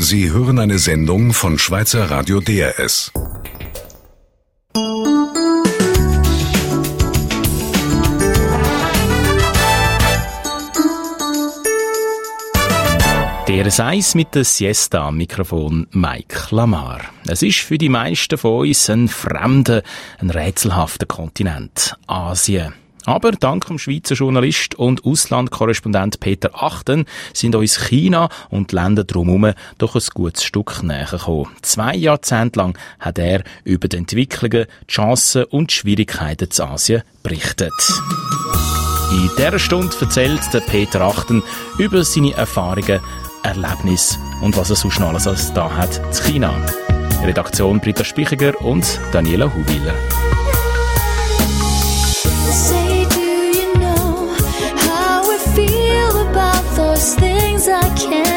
Sie hören eine Sendung von Schweizer Radio DRS. DRS 1 mit der Siesta am Mikrofon Mike Lamar. Es ist für die meisten von uns ein fremder, ein rätselhafter Kontinent. Asien. Aber dank dem Schweizer Journalist und Auslandkorrespondent Peter Achten sind uns China und die Länder drumherum doch ein gutes Stück näher gekommen. Zwei Jahrzehnte lang hat er über die Entwicklungen, die Chancen und die Schwierigkeiten zu Asien berichtet. In dieser Stunde erzählt der Peter Achten über seine Erfahrungen, Erlebnisse und was er so schnell alles da hat zu China. Redaktion Britta Spichiger und Daniela Huwiler. I can.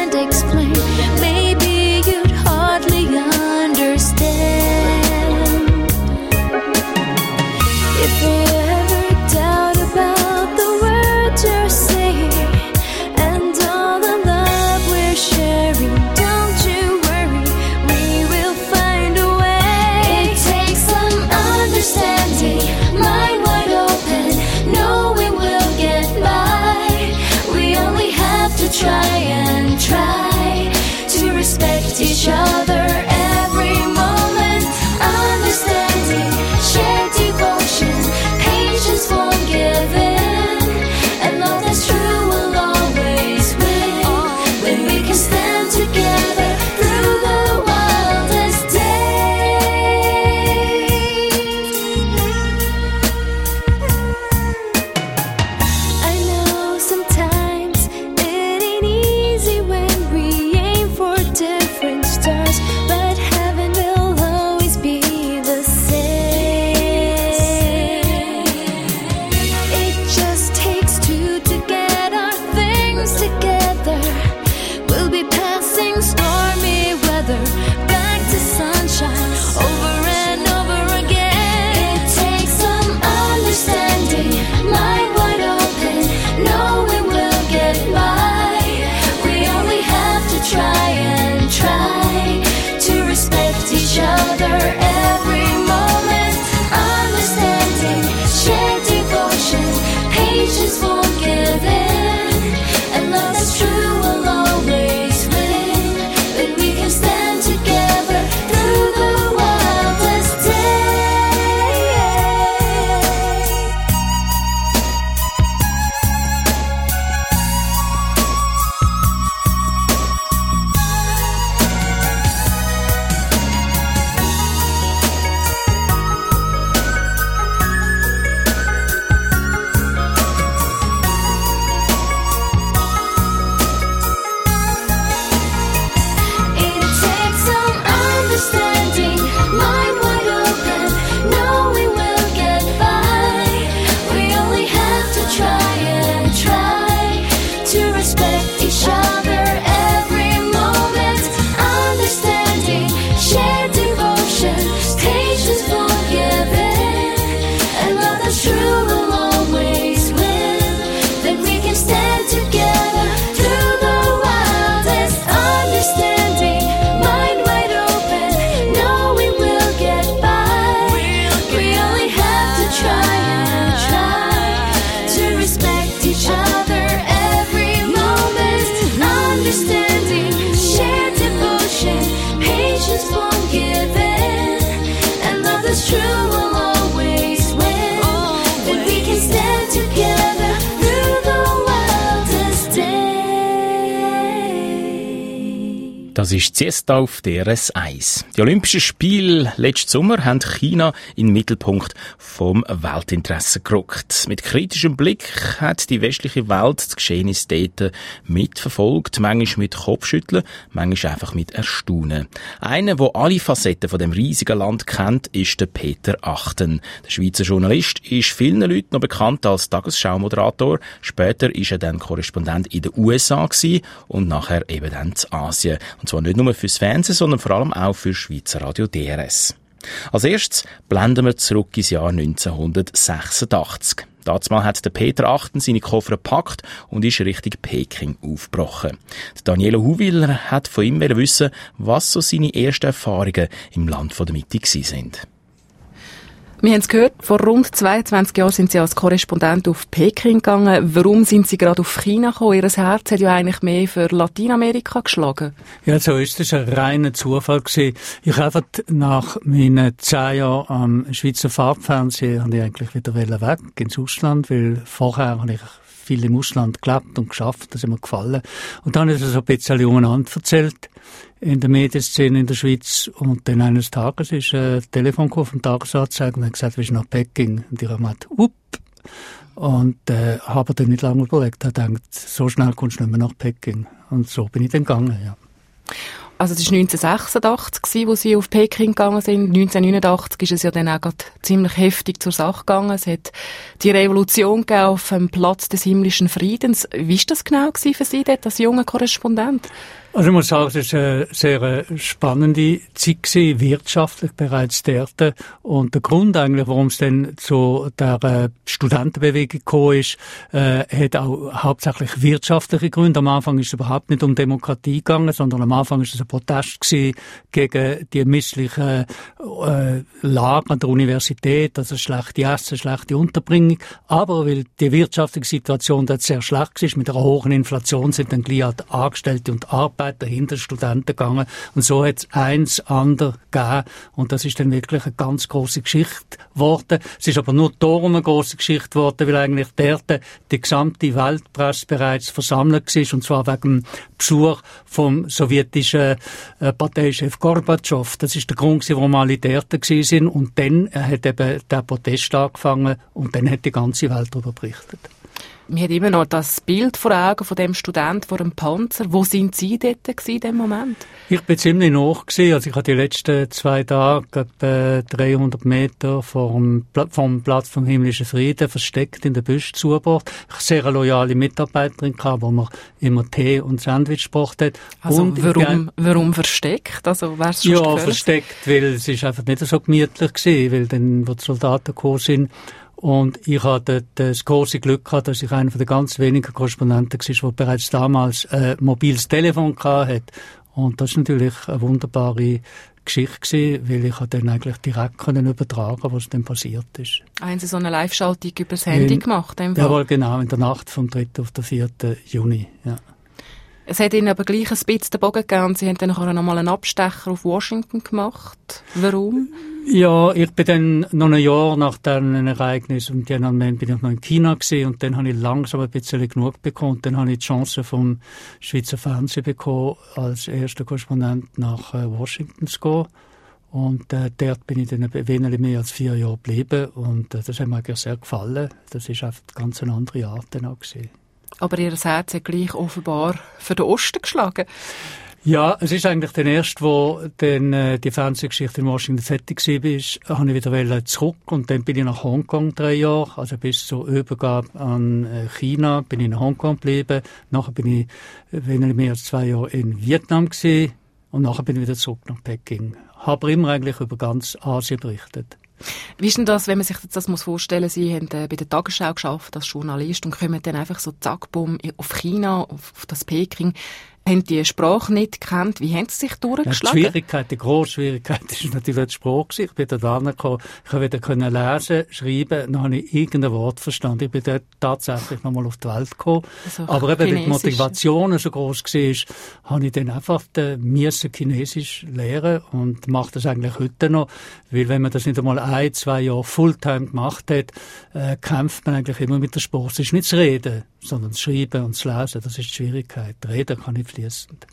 Das ist Siesta auf DRS 1. Die Olympischen Spiele letzten Sommer haben China in den Mittelpunkt vom Weltinteresse gerückt. Mit kritischem Blick hat die westliche Welt das Geschehnis dort mitverfolgt, manchmal mit Kopfschütteln, manchmal einfach mit Erstaunen. Einer, der alle Facetten von dem riesigen Land kennt, ist der Peter Achten. Der Schweizer Journalist ist vielen Leuten noch bekannt als Tagesschau-Moderator. Später ist er dann Korrespondent in den USA und nachher eben dann zu Asien. Und zwar nicht nur fürs Fernsehen, sondern vor allem auch für Schweizer Radio DRS. Als erstes blenden wir zurück ins Jahr 1986. Dazumal hat der Peter Achten seine Koffer gepackt und ist Richtung Peking aufgebrochen. Der Daniela Huwiller hat von ihm wissen, was so seine ersten Erfahrungen im Land der Mitte sind. Wir haben es gehört, vor rund 22 Jahren sind Sie als Korrespondent auf Peking gegangen. Warum sind Sie gerade auf China gekommen? Ihr Herz hat ja eigentlich mehr für Lateinamerika geschlagen. Ja, so ist es. ein reiner Zufall gewesen. Ich einfach nach meinen zehn Jahren am Schweizer Farbfernsehen habe ich eigentlich wieder weg ins Ausland, weil vorher habe ich viel im Ausland gelebt und geschafft, das hat mir gefallen. Und dann ist es so ein bisschen umeinander erzählt in der Medienszene in der Schweiz. Und dann eines Tages ist ein Telefon vom Tagesanzeiger und hat gesagt, wir sind nach Peking. Und ich habe gesagt, up. Und äh, habe dann nicht lange überlegt, habe gedacht, so schnell kommst du nicht mehr nach Peking. Und so bin ich dann gegangen, ja. Also es war 1986, wo Sie auf Peking gegangen sind. 1989 ist es ja dann auch ziemlich heftig zur Sache gegangen. Es hat die Revolution gegeben auf dem Platz des himmlischen Friedens. Wie war das genau für Sie dort als junger Korrespondent? Also ich muss sagen, es war eine sehr äh, spannende Zeit gewesen, wirtschaftlich bereits dort. Und der Grund eigentlich, warum es dann zu der äh, Studentenbewegung gekommen ist, äh, hat auch hauptsächlich wirtschaftliche Gründe. Am Anfang ist es überhaupt nicht um Demokratie gegangen, sondern am Anfang ist es ein Protest gegen die missliche äh, Lage an der Universität, also schlechte Essen, schlechte Unterbringung. Aber weil die wirtschaftliche Situation dort sehr schlecht war, mit einer hohen Inflation sind dann gleich Angestellte und Arbeiter Mitarbeiter hinter Studenten gegangen. Und so hat es eins ander gegeben. Und das ist dann wirklich eine ganz große Geschichte geworden. Es ist aber nur darum eine große Geschichte geworden, weil eigentlich dort die gesamte Weltpresse bereits versammelt war. Und zwar wegen dem Besuch vom sowjetischen äh, Parteichef Gorbatschow. Das ist der Grund, warum alle dort sind. Und dann hat eben der Protest angefangen und dann hat die ganze Welt darüber berichtet. Wir haben immer noch das Bild vor Augen von dem Student vor dem Panzer. Wo sind Sie dort in dem Moment? Ich bin ziemlich nah gewesen. Also ich habe die letzten zwei Tage etwa 300 Meter vom, vom Platz vom Himmlischen Frieden versteckt in der Büsch zugebracht. Ich hatte sehr loyale Mitarbeiterin gehabt, wo man immer Tee und Sandwich gebracht hat. Also und warum, warum versteckt? Also wär's schon Ja, versteckt, weil es ist einfach nicht so gemütlich gewesen, weil dann, wo die Soldaten gekommen sind, und ich hatte das große Glück gehabt, dass ich einer der ganz wenigen Korrespondenten war, der bereits damals ein mobiles Telefon hatte. Und das ist natürlich eine wunderbare Geschichte gewesen, weil ich dann eigentlich direkt können übertragen, was dann passiert ist. Haben Sie so eine Live-Schaltung über das Handy In- gemacht? Fall? Jawohl, genau, in der Nacht vom 3. auf den 4. Juni, ja. Es hat Ihnen aber gleich ein bisschen den Bogen gegeben Sie haben dann noch mal einen Abstecher auf Washington gemacht. Warum? Ja, ich bin dann noch ein Jahr nach diesem Ereignis und dann bin ich noch in China gewesen und dann habe ich langsam ein bisschen genug bekommen. Dann habe ich die Chance vom Schweizer Fernsehen bekommen, als erster Korrespondent nach äh, Washington zu gehen. Und äh, dort bin ich dann ein wenig mehr als vier Jahre geblieben und äh, das hat mir sehr gefallen. Das einfach ganz eine andere Art dann auch gewesen. Aber Ihr Herz hat gleich offenbar für den Osten geschlagen. Ja, es ist eigentlich der erste, wo dann äh, die Fernsehgeschichte in Washington fertig war, habe ich wieder wollen zurück und dann bin ich nach Hongkong drei Jahre, also bis zur Übergabe an äh, China bin ich in Hongkong geblieben. Nachher bin ich äh, wenig mehr als zwei Jahre in Vietnam gewesen und nachher bin ich wieder zurück nach Peking. Habe immer eigentlich über ganz Asien berichtet. Wie ist denn das, wenn man sich das muss vorstellen Sie haben äh, bei der Tagesschau geschafft als Journalist und kommen dann einfach so zack, bumm, auf China, auf, auf das Peking, haben die Sprache nicht gekannt. Wie haben Sie sich Ja, die durchgeschlagen? Schwierigkeit, die grosse Schwierigkeit ist natürlich die Sprache. Ich bin dort angekommen, ich habe wieder können lesen, schreiben, dann habe ich irgendein Wort verstanden. Ich bin dort tatsächlich nochmal auf die Welt gekommen. Also Aber eben, weil die. Motivation so groß war, habe ich dann einfach müssen Chinesisch lernen und mache das eigentlich heute noch. Weil wenn man das nicht einmal ein, zwei Jahre Fulltime gemacht hat, äh, kämpft man eigentlich immer mit der Sprache. Es ist nicht das Reden, sondern Schreiben und Lesen. Das ist die Schwierigkeit. Reden kann ich fließend.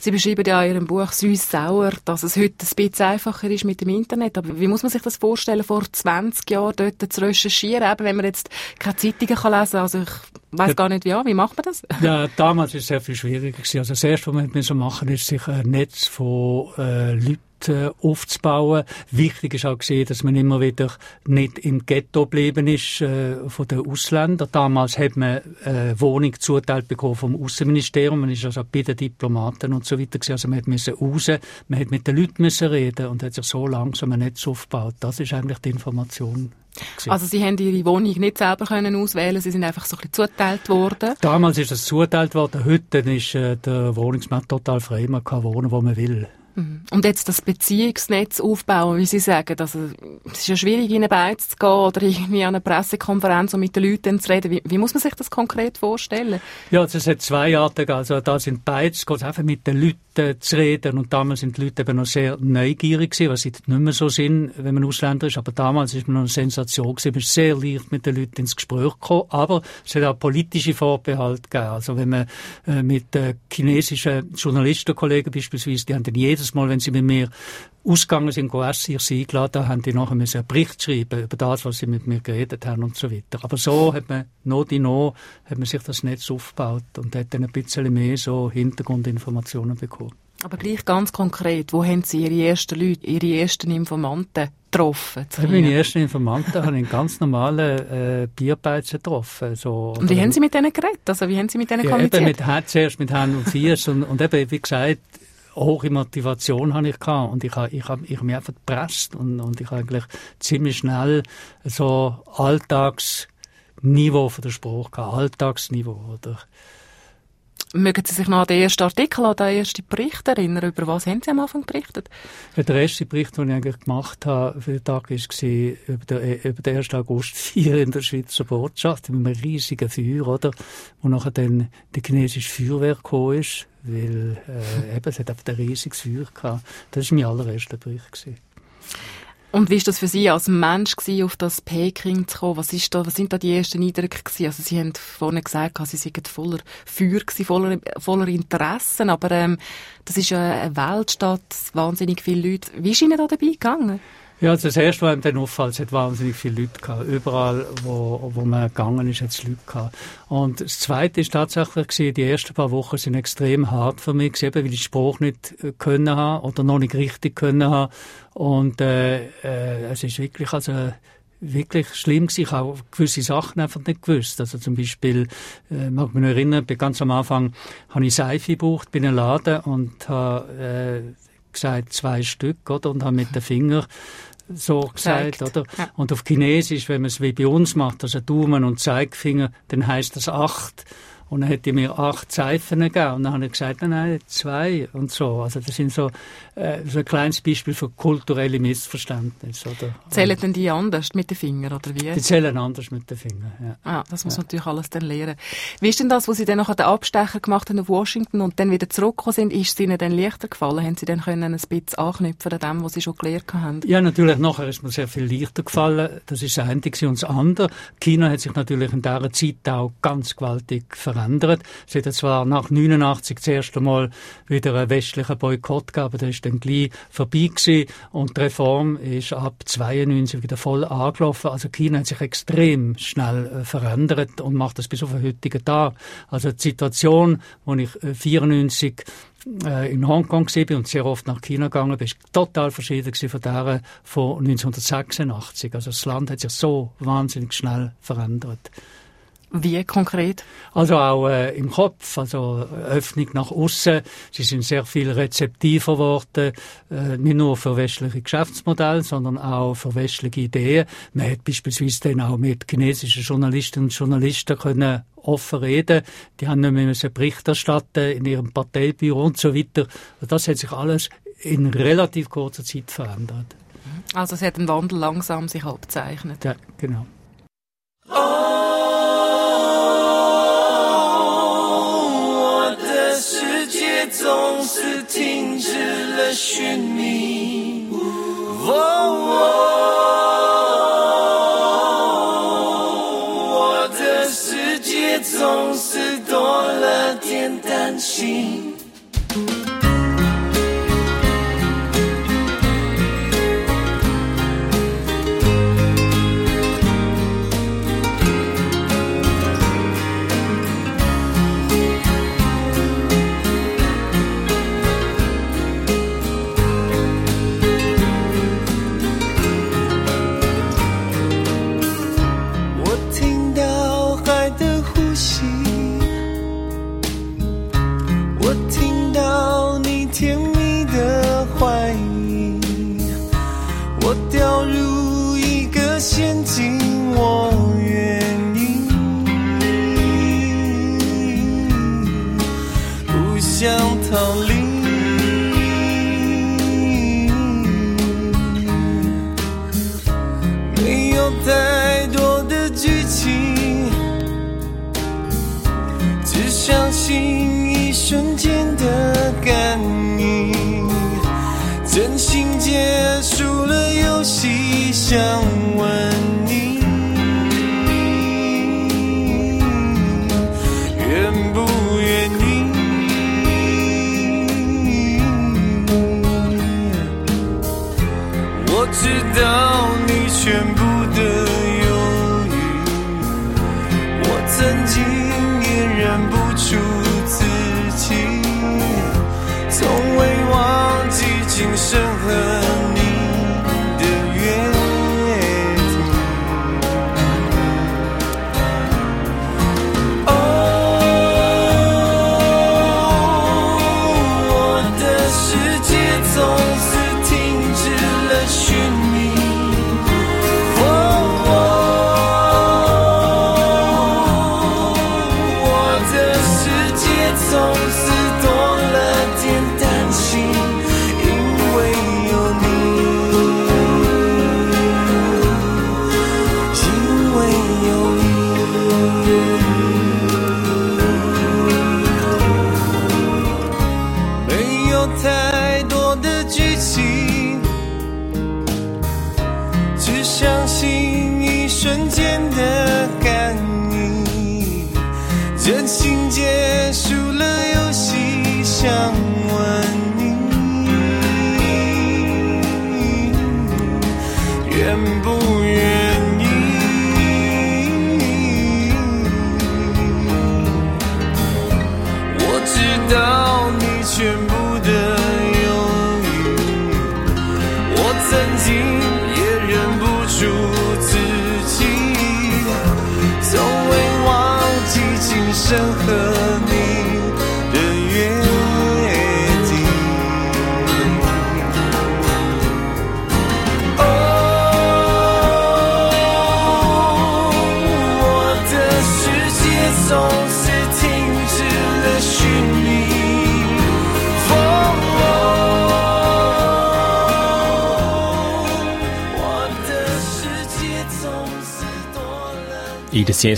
Sie beschreiben ja in Ihrem Buch «Süß-sauer», dass es heute ein bisschen einfacher ist mit dem Internet. Aber wie muss man sich das vorstellen, vor 20 Jahren dort zu recherchieren, eben wenn man jetzt keine Zeitungen kann lesen kann? Also ich Weiß gar nicht wie, ja, wie macht man das? Ja, damals war es sehr viel schwieriger. Gewesen. Also das Erste, was wir so machen ist, sich ein Netz von äh, Leuten äh, aufzubauen. Wichtig ist auch gesehen, dass man immer wieder nicht im Ghetto geblieben ist äh, von den Ausländern. Damals hat man äh, Wohnung zuteilt bekommen vom Außenministerium. Man ist also bei den Diplomaten und so weiter gewesen. Also man hat müssen raus, man hat mit den Leuten müssen reden und hat sich so langsam ein Netz aufgebaut. Das ist eigentlich die Information. Also Sie haben Ihre Wohnung nicht selber können auswählen, Sie sind einfach so ein bisschen zuteilt worden. Damals ist das zuteilt worden. Heute ist äh, der Wohnungsmarkt total frei. Man kann wohnen, wo man will. Und jetzt das Beziehungsnetz aufbauen, wie Sie sagen, also, es ist ja schwierig, in eine Beiz zu gehen oder irgendwie an einer Pressekonferenz und mit den Leuten zu reden. Wie, wie muss man sich das konkret vorstellen? Ja, also es hat zwei Arten. Also da sind beides, geht einfach mit den Leuten zu reden. Und damals sind die Leute eben noch sehr neugierig gewesen, was sie nicht mehr so sind, wenn man Ausländer ist. Aber damals ist man noch eine Sensation gewesen. Man ist sehr leicht mit den Leuten ins Gespräch gekommen. Aber es hat auch politische Vorbehalte gegeben. Also wenn man äh, mit äh, chinesischen Journalistenkollegen beispielsweise, die haben dann jedes Mal, wenn sie mit mir ausgegangen sind, essen, ich sie eingeladen, haben die nachher einen Bericht schreiben über das, was sie mit mir geredet haben und so weiter. Aber so hat man, noch die noch, hat man sich das Netz aufgebaut und hat dann ein bisschen mehr so Hintergrundinformationen bekommen. Aber gleich ganz konkret, wo haben Sie Ihre ersten Leute, Ihre ersten Informanten getroffen? Ich meine ersten Informanten habe ich in ganz normalen äh, Bierbeizen getroffen. So, Und wie haben Sie mit denen geredet? Also wie haben Sie mit denen ja, kommuniziert? eben mit Hand, zuerst mit Hand und Fies und, und eben, wie gesagt, hohe Motivation habe ich gehabt und ich habe, ich habe, ich habe mich einfach gepresst und, und ich habe eigentlich ziemlich schnell so Alltagsniveau von der Sprache gehabt, Alltagsniveau, oder? Mögen Sie sich noch an den ersten Artikel, an den ersten Bericht erinnern? Über was haben Sie am Anfang berichtet? Ja, der erste Bericht, den ich eigentlich gemacht habe für den Tag, war über den, über den 1. August 4 in der Schweizer Botschaft, mit einem riesigen Feuer, oder? Wo nachher dann die chinesische Feuerwehr gekommen ist, weil, äh, eben, es hat einfach ein riesiges Feuer gehabt. Das war mein allererster Bericht. Gewesen. Und wie ist das für Sie als Mensch gewesen, auf das Peking zu kommen? Was, ist da, was sind da die ersten Eindrücke gewesen? Also Sie haben vorhin gesagt, Sie seien voller Feuer gewesen, voller, voller Interessen, aber ähm, das ist ja eine Weltstadt, wahnsinnig viele Leute. Wie ist Ihnen da dabei gegangen? Ja, also das erste, was einem dann auffällt, es hat wahnsinnig viele Leute gehabt. Überall, wo, wo man gegangen ist, hat es Leute gehabt. Und das zweite ist tatsächlich gewesen, die ersten paar Wochen sind extrem hart für mich gewesen, weil ich die Sprache nicht äh, können haben oder noch nicht richtig können haben. Und, äh, äh, es ist wirklich, also, wirklich schlimm gewesen. Ich habe gewisse Sachen einfach nicht gewusst. Also zum Beispiel, äh, mag mich noch erinnern, ganz am Anfang habe ich Seife gebraucht bei einem Laden und habe, äh, gesagt, zwei Stück, oder? Und habe mit den Finger so gesagt, Gezeigt. oder? Ja. Und auf Chinesisch, wenn man es wie bei uns macht, also Daumen und Zeigefinger, dann heißt das acht. Und dann hätte ich mir acht Seifen gegeben. Und dann habe ich gesagt, nein, nein, zwei und so. Also das sind so, äh, so ein kleines Beispiel für kulturelle Missverständnisse, oder? Zählen denn die anders mit den Fingern, oder wie? Die zählen anders mit den Fingern, ja. Ah, das muss man natürlich alles dann lernen. Wie ist denn das, wo Sie dann noch den Abstecher gemacht haben auf Washington und dann wieder zurückgekommen sind, ist es Ihnen dann leichter gefallen? Haben Sie dann können ein bisschen anknüpfen an dem, was Sie schon gelernt haben? Ja, natürlich, nachher ist mir sehr viel leichter gefallen. Das ist das eine und das andere. China hat sich natürlich in dieser Zeit auch ganz gewaltig verändert. Es hat zwar nach 89 das erste Mal wieder einen westlichen Boykott gegeben, der ist dann gleich vorbei gewesen. Und die Reform ist ab 92 wieder voll angelaufen. Also China hat sich extrem schnell äh, verändert und macht das bis auf den heutigen Tag. Also die Situation, wo ich äh, 94 äh, in Hongkong war und sehr oft nach China gegangen bin, ist total verschieden von der von 1986. Also das Land hat sich so wahnsinnig schnell verändert. Wie konkret? Also auch äh, im Kopf, also Öffnung nach außen. Sie sind sehr viel rezeptiver geworden, äh, nicht nur für westliche Geschäftsmodelle, sondern auch für westliche Ideen. Man hat beispielsweise dann auch mit chinesischen Journalistinnen und Journalisten können offen reden. Die haben nicht mehr Bericht erstatten in ihrem Parteibüro und so weiter. Das hat sich alles in relativ kurzer Zeit verändert. Also es hat ein Wandel langsam sich abzeichnet. Ja, genau. 我总是停止了寻觅。哦，我的世界总是多了点担心。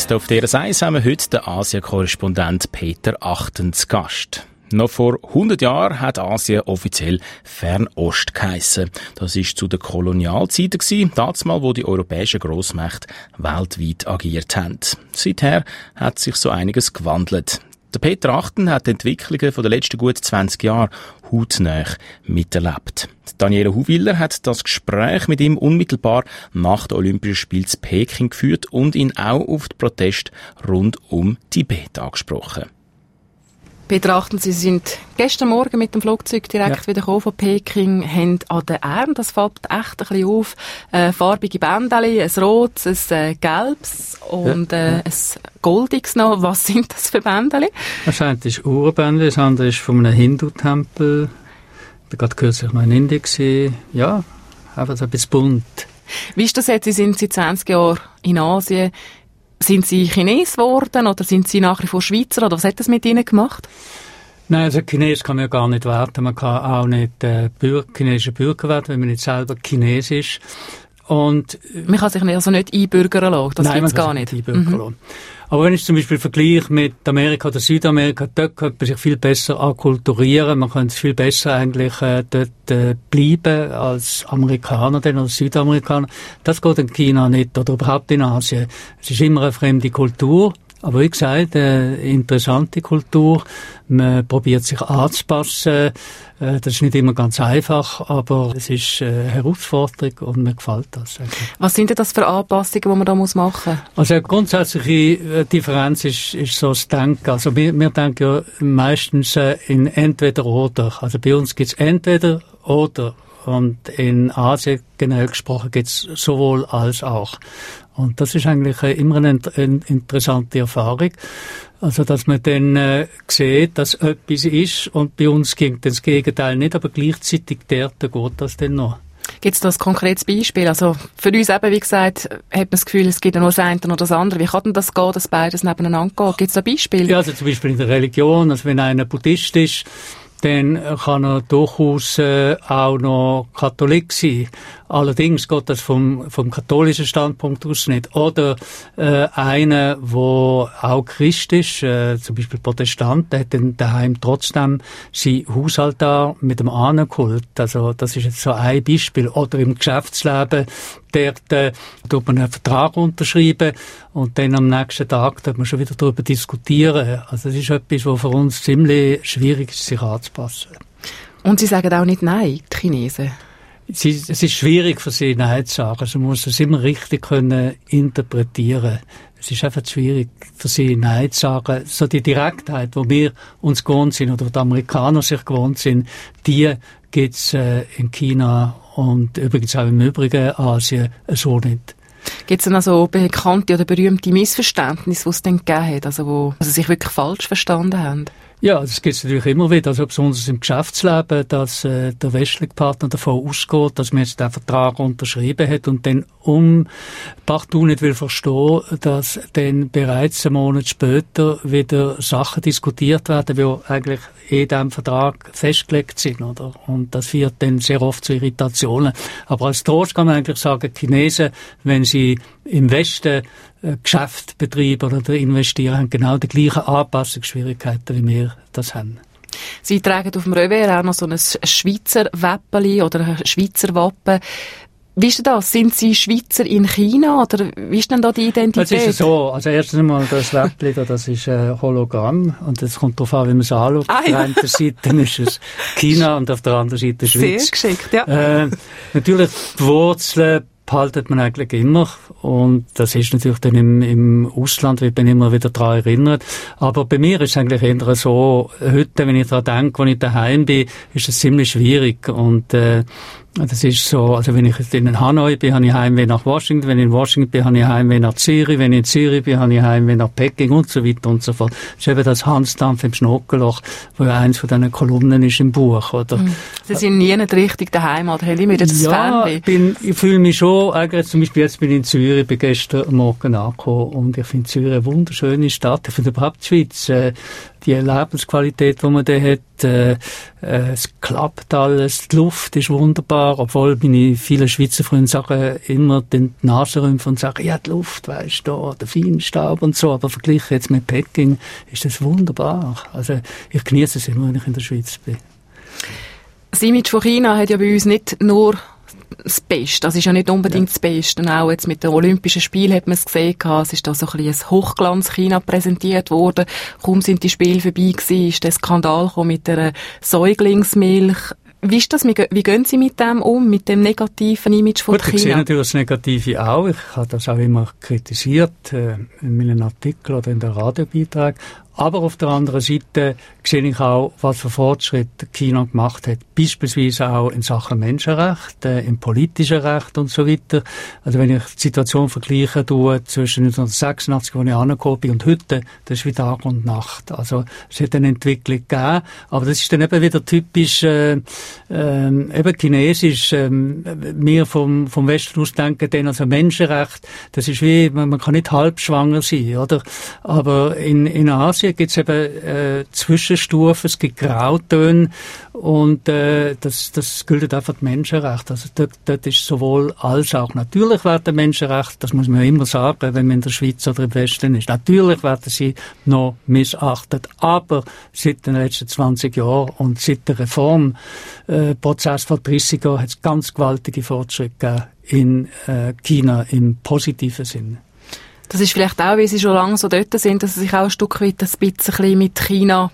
Siesta auf der Seis haben wir heute den Asien-Korrespondent Peter Achten zu Gast. Noch vor 100 Jahren hat Asien offiziell Fernost geheissen. Das ist zu den Kolonialzeiten gewesen, damals, wo die europäischen Grossmächte weltweit agiert haben. Seither hat sich so einiges gewandelt. Der Peter Achten hat die Entwicklungen den letzten gut 20 Jahren hautnah miterlebt. Daniela Huwiller hat das Gespräch mit ihm unmittelbar nach den Olympischen Spielen zu Peking geführt und ihn auch auf die Proteste rund um Tibet angesprochen. Peter Achten, Sie sind gestern Morgen mit dem Flugzeug direkt wieder gekommen von Peking, haben an den Armen, das fällt echt ein bisschen auf, äh, farbige Bändeli, ein rotes, ein äh, gelbes und äh, ein goldiges noch. Was sind das für Bändeli? Das eine ist Uhrenbändel, das andere ist von einem Hindu-Tempel. Ich war gerade kürzlich noch in Indien. Gewesen. Ja, einfach so ein bisschen bunt. Wie ist das jetzt? Sie sind seit 20 Jahren in Asien. Sind Sie Chines geworden oder sind Sie nach wie vor Schweizer oder was hat das mit Ihnen gemacht? Nein, also Chines kann man ja gar nicht werden. Man kann auch nicht äh, Bürger, chinesischer Bürger werden, wenn man nicht selber Chines ist. Und Man kann sich also nicht einbürgern lassen, das Nein, gibt's man gar nicht. einbürgern lassen. Aber wenn ich zum Beispiel vergleiche mit Amerika oder Südamerika, dort könnte man sich viel besser akkulturieren, man könnte viel besser eigentlich äh, dort äh, bleiben als Amerikaner denn, oder Südamerikaner. Das geht in China nicht oder überhaupt in Asien. Es ist immer eine fremde Kultur. Aber wie gesagt, äh, interessante Kultur. Man probiert sich anzupassen. Äh, das ist nicht immer ganz einfach, aber es ist äh, eine Herausforderung und mir gefällt das. eigentlich. Was sind denn das für Anpassungen, die man da muss machen muss? Also eine grundsätzliche Differenz ist, ist so das Denken. Also wir, wir denken ja meistens in entweder oder. Also bei uns gibt's entweder oder. Und in Asien generell gesprochen gibt's sowohl als auch. Und das ist eigentlich immer eine interessante Erfahrung. Also, dass man dann äh, sieht, dass etwas ist und bei uns ging das Gegenteil nicht, aber gleichzeitig dort geht das dann noch. Gibt es da ein konkretes Beispiel? Also für uns eben, wie gesagt, hat man das Gefühl, es gibt ja nur das eine oder das andere. Wie kann denn das gehen, dass beides nebeneinander geht? Gibt es da Beispiele? Ja, also zum Beispiel in der Religion, also wenn einer Buddhist ist, dann kann er durchaus äh, auch noch Katholik sein. Allerdings geht das vom, vom katholischen Standpunkt aus nicht. Oder äh, einer, wo auch Christ ist, äh, zum Beispiel Protestant, der hat dann daheim trotzdem sein Hausaltar mit dem Ahnenkult. Also das ist jetzt so ein Beispiel. Oder im Geschäftsleben, dort äh, tut man einen Vertrag unterschreiben und dann am nächsten Tag tut man schon wieder darüber diskutieren. Also das ist etwas, was für uns ziemlich schwierig ist, sich anzupassen. Und sie sagen auch nicht Nein, die Chinesen. Sie, es ist schwierig für sie Nein zu sagen. Sie muss es immer richtig können interpretieren. Es ist einfach schwierig für sie Nein zu sagen. So die Direktheit, wo wir uns gewohnt sind oder die Amerikaner sich gewohnt sind, die gibt's äh, in China und übrigens auch im übrigen Asien so nicht. Gibt es denn also bekannte oder berühmte Missverständnisse, die es dann gegeben hat, also wo sie sich wirklich falsch verstanden haben? Ja, das gibt es natürlich immer wieder, also besonders im Geschäftsleben, dass äh, der westliche Partner davon ausgeht, dass man jetzt den Vertrag unterschrieben hat und dann um partout nicht will verstehen, dass dann bereits einen Monat später wieder Sachen diskutiert werden, die eigentlich in diesem Vertrag festgelegt sind, oder? Und das führt dann sehr oft zu Irritationen. Aber als Trost kann man eigentlich sagen, Chinesen, wenn sie im Westen äh, Geschäft betreiben oder investieren, haben genau die gleichen Anpassungsschwierigkeiten, wie wir das haben. Sie tragen auf dem Revers auch noch so ein Schweizer Wäppeli oder ein Schweizer Wappen. Wie ist denn das? Sind Sie Schweizer in China oder wie ist denn da die Identität? Das ist so. Also erstens einmal das Läppli, da, das ist ein Hologramm und es kommt darauf an, wie man es anschaut. Ah, auf der ja. einen Seite ist es China und auf der anderen Seite Sehr Schweiz. geschickt, ja. Äh, natürlich, die Wurzeln behaltet man eigentlich immer. Und das ist natürlich dann im, im Ausland, wird man immer wieder daran erinnert. Aber bei mir ist es eigentlich eher so, heute, wenn ich daran denke, wenn ich daheim bin, ist es ziemlich schwierig. Und, äh, das ist so, also wenn ich jetzt in Hanoi bin, habe ich Heimweh nach Washington, wenn ich in Washington bin, habe ich Heimweh nach Zürich, wenn ich in Zürich bin, habe ich Heimweh nach Peking und so weiter und so fort. Das ist eben das Hansdampf im Schnockerloch, wo ja eins von diesen Kolumnen ist im Buch, oder? Sie sind nie nicht richtig daheim oder haben wieder das ja, ich, bin, ich fühle mich schon, eigentlich zum Beispiel jetzt bin ich in Zürich, bin gestern Morgen angekommen und ich finde Zürich eine wunderschöne Stadt. Ich finde überhaupt die Schweiz, äh, die Lebensqualität, die man da hat, äh, äh, es klappt alles, die Luft ist wunderbar, obwohl meine vielen Schweizer Freunde sagen immer den die Nase rümpfen und sagen, ja, die Luft, weißt du, der Feinstaub und so, aber verglichen jetzt mit Peking ist das wunderbar. Also ich genieße es immer, wenn ich in der Schweiz bin. Das Image von China hat ja bei uns nicht nur das Beste. Das ist ja nicht unbedingt das Beste. Und auch jetzt mit den Olympischen Spielen hat man es gesehen, es ist da so ein bisschen ein Hochglanz-China präsentiert worden. Kaum sind die Spiele vorbei gewesen, ist der Skandal mit der Säuglingsmilch. Wie ist das? Wie gehen- Sie mit dem um, mit dem negativen Image von Gut, ich sehe China? natürlich das Negative auch. Ich habe das auch immer kritisiert äh, in meinen Artikeln oder in den Radiobeiträgen. Aber auf der anderen Seite sehe ich auch, was für Fortschritte China gemacht hat. Beispielsweise auch in Sachen Menschenrechte, im politischen Recht und so weiter. Also wenn ich die Situation vergleiche tue zwischen 1986, wo ich angekommen bin, und heute, das ist wie Tag und Nacht. Also es hat eine Entwicklung gegeben, aber das ist dann eben wieder typisch äh, ähm, eben chinesisch. Ähm, wir vom, vom Westen aus denken dann, also Menschenrecht, das ist wie, man, man kann nicht halb schwanger sein, oder? Aber in, in Asien gibt es eben äh, Zwischenstufen, es gibt Grautöne und äh, das, das gilt einfach die Menschenrechte. Also dort, dort ist sowohl als auch. Natürlich werden Menschenrechte, das muss man immer sagen, wenn man in der Schweiz oder im Westen ist, natürlich werden sie noch missachtet. Aber seit den letzten 20 Jahren und seit der Reformprozess vor 30 Jahren hat es ganz gewaltige Fortschritte gegeben in äh, China im positiven Sinne. Das ist vielleicht auch, weil Sie schon lange so dort sind, dass Sie sich auch ein Stück weit ein bisschen mit China